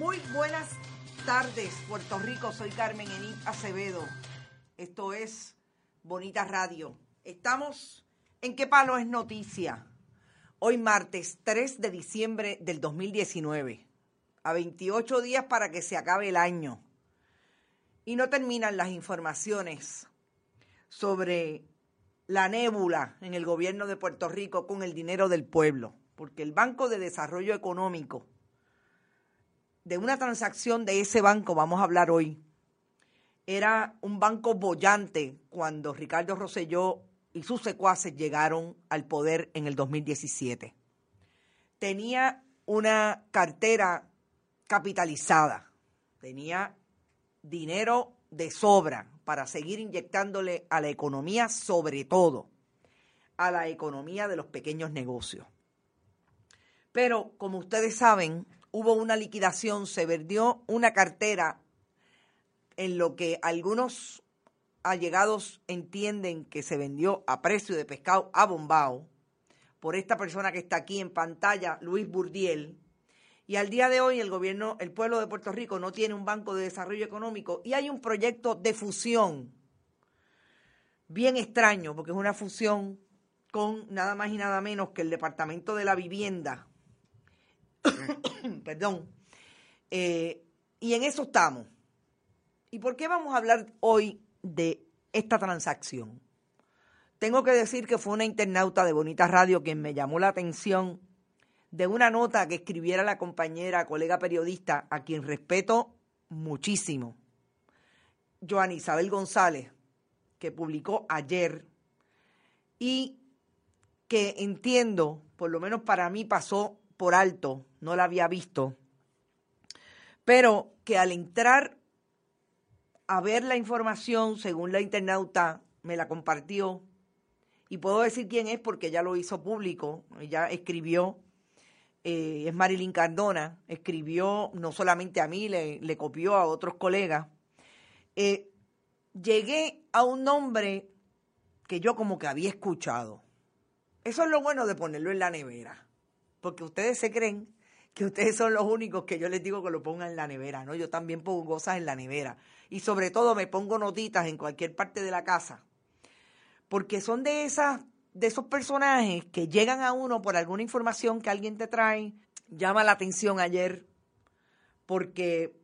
Muy buenas tardes, Puerto Rico. Soy Carmen Enid Acevedo. Esto es Bonita Radio. Estamos en qué palo es noticia. Hoy martes 3 de diciembre del 2019. A 28 días para que se acabe el año. Y no terminan las informaciones sobre la nébula en el gobierno de Puerto Rico con el dinero del pueblo. Porque el Banco de Desarrollo Económico de una transacción de ese banco, vamos a hablar hoy, era un banco bollante cuando Ricardo Rosselló y sus secuaces llegaron al poder en el 2017. Tenía una cartera capitalizada, tenía dinero de sobra para seguir inyectándole a la economía, sobre todo a la economía de los pequeños negocios. Pero, como ustedes saben, hubo una liquidación, se vendió una cartera en lo que algunos allegados entienden que se vendió a precio de pescado a bombao por esta persona que está aquí en pantalla, Luis Burdiel. Y al día de hoy el gobierno, el pueblo de Puerto Rico no tiene un banco de desarrollo económico y hay un proyecto de fusión bien extraño porque es una fusión con nada más y nada menos que el Departamento de la Vivienda Perdón. Eh, y en eso estamos. ¿Y por qué vamos a hablar hoy de esta transacción? Tengo que decir que fue una internauta de Bonita Radio quien me llamó la atención de una nota que escribiera la compañera, colega periodista, a quien respeto muchísimo, Joan Isabel González, que publicó ayer y que entiendo, por lo menos para mí pasó por alto, no la había visto, pero que al entrar a ver la información, según la internauta me la compartió, y puedo decir quién es porque ya lo hizo público, ella escribió, eh, es Marilyn Cardona, escribió no solamente a mí, le, copió a otros colegas. Eh, llegué a un nombre que yo como que había escuchado. Eso es lo bueno de ponerlo en la nevera porque ustedes se creen que ustedes son los únicos que yo les digo que lo pongan en la nevera, ¿no? Yo también pongo cosas en la nevera. Y sobre todo me pongo notitas en cualquier parte de la casa. Porque son de esas, de esos personajes que llegan a uno por alguna información que alguien te trae, llama la atención ayer, porque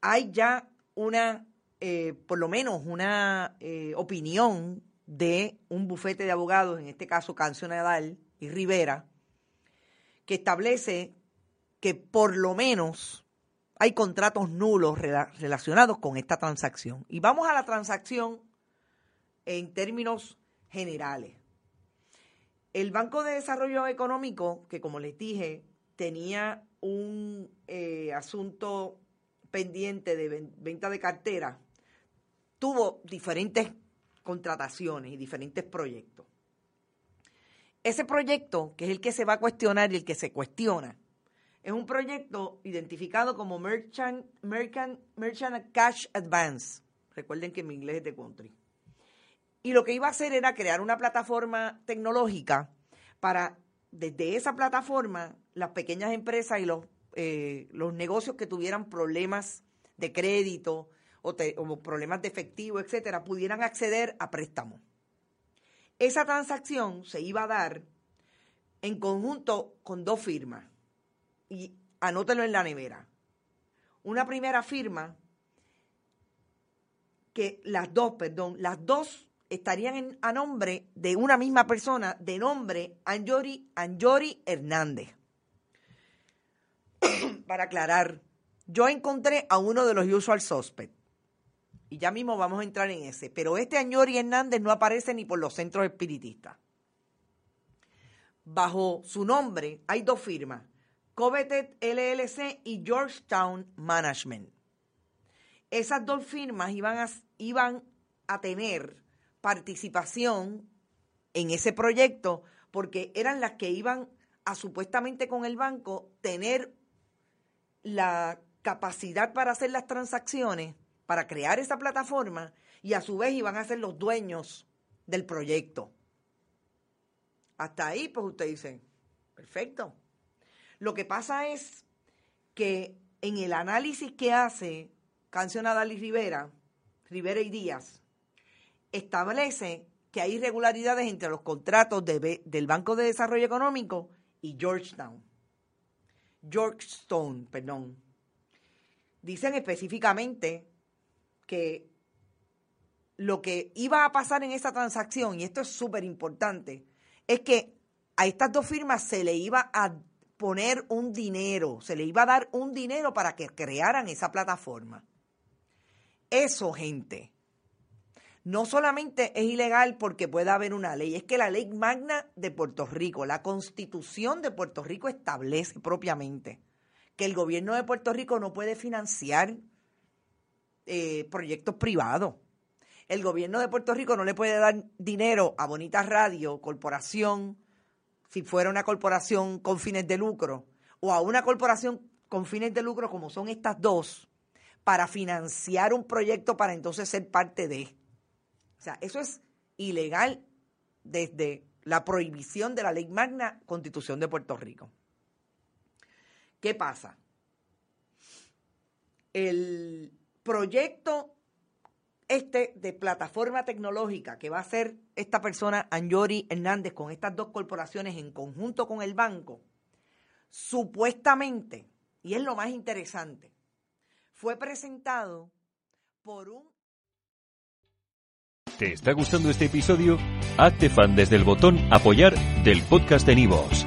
hay ya una, eh, por lo menos una eh, opinión de un bufete de abogados, en este caso Cancio Nadal y Rivera, que establece que por lo menos hay contratos nulos relacionados con esta transacción. Y vamos a la transacción en términos generales. El Banco de Desarrollo Económico, que como les dije, tenía un eh, asunto pendiente de venta de cartera, tuvo diferentes contrataciones y diferentes proyectos. Ese proyecto, que es el que se va a cuestionar y el que se cuestiona, es un proyecto identificado como Merchant, Merchant, Merchant Cash Advance. Recuerden que mi inglés es de country. Y lo que iba a hacer era crear una plataforma tecnológica para, desde esa plataforma, las pequeñas empresas y los, eh, negocios que tuvieran problemas de crédito o, o problemas de efectivo, etcétera, pudieran acceder a préstamos. Esa transacción se iba a dar en conjunto con dos firmas. Y anótelo en la nevera. Una primera firma que las dos, perdón, las dos estarían a nombre de una misma persona de nombre Anjori, Anjori Hernández. Para aclarar, yo encontré a uno de los usual suspects y ya mismo vamos a entrar en ese. Pero este Añori Hernández no aparece ni por los centros espiritistas. Bajo su nombre hay dos firmas, Coveted LLC y Georgetown Management. Esas dos firmas iban a, iban a tener participación en ese proyecto porque eran las que iban a supuestamente con el banco tener la capacidad para hacer las transacciones para crear esa plataforma y a su vez iban a ser los dueños del proyecto. Hasta ahí, pues usted dice, perfecto. Lo que pasa es que en el análisis que hace Canción Adalis Rivera, Rivera y Díaz, establece que hay irregularidades entre los contratos del Banco de Desarrollo Económico y Georgetown. Georgetown, perdón. Dicen específicamente que lo que iba a pasar en esa transacción, y esto es súper importante, es que a estas dos firmas se le iba a poner un dinero, se le iba a dar un dinero para que crearan esa plataforma. Eso, gente, no solamente es ilegal porque pueda haber una ley, es que la ley magna de Puerto Rico, la constitución de Puerto Rico establece propiamente que el gobierno de Puerto Rico no puede financiar eh, proyectos privados. El gobierno de Puerto Rico no le puede dar dinero a Bonita Radio, corporación, si fuera una corporación con fines de lucro, o a una corporación con fines de lucro como son estas dos, para financiar un proyecto para entonces ser parte de. O sea, eso es ilegal desde la prohibición de la ley magna Constitución de Puerto Rico. ¿Qué pasa? El proyecto este de plataforma tecnológica que va a hacer esta persona, Anjori Hernández, con estas dos corporaciones en conjunto con el banco, supuestamente, y es lo más interesante, fue presentado por un... ¿Te está gustando este episodio? Hazte fan desde el botón apoyar del podcast de Nivos.